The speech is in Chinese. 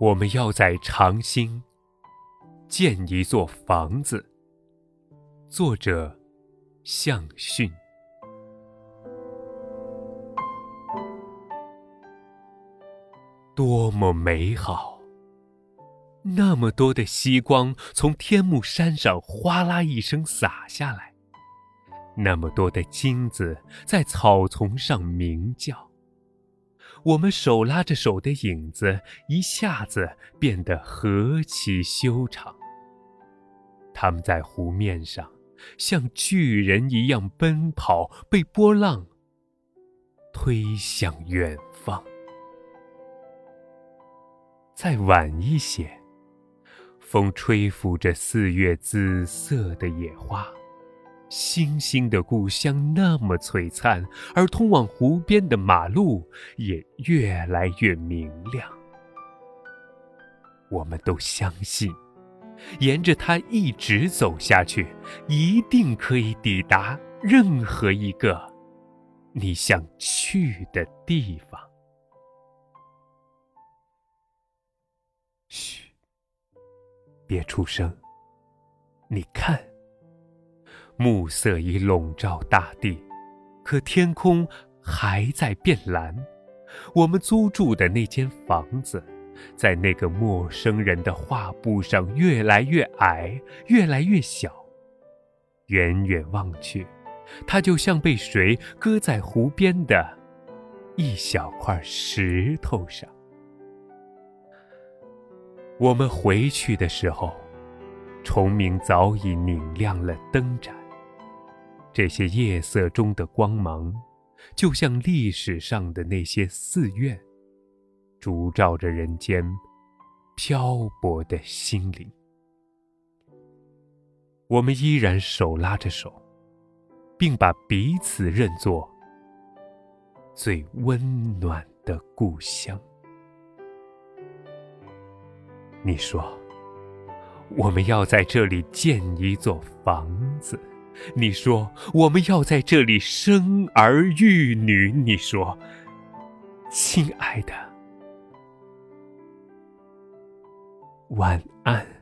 我们要在长兴建一座房子。作者：向训。多么美好！那么多的夕光从天目山上哗啦一声洒下来，那么多的金子在草丛上鸣叫。我们手拉着手的影子，一下子变得何其修长。他们在湖面上，像巨人一样奔跑，被波浪推向远方。再晚一些，风吹拂着四月紫色的野花。星星的故乡那么璀璨，而通往湖边的马路也越来越明亮。我们都相信，沿着它一直走下去，一定可以抵达任何一个你想去的地方。嘘，别出声。你看。暮色已笼罩大地，可天空还在变蓝。我们租住的那间房子，在那个陌生人的画布上越来越矮，越来越小。远远望去，它就像被谁搁在湖边的一小块石头上。我们回去的时候，虫鸣早已拧亮了灯盏。这些夜色中的光芒，就像历史上的那些寺院，烛照着人间漂泊的心灵。我们依然手拉着手，并把彼此认作最温暖的故乡。你说，我们要在这里建一座房子。你说我们要在这里生儿育女。你说，亲爱的，晚安。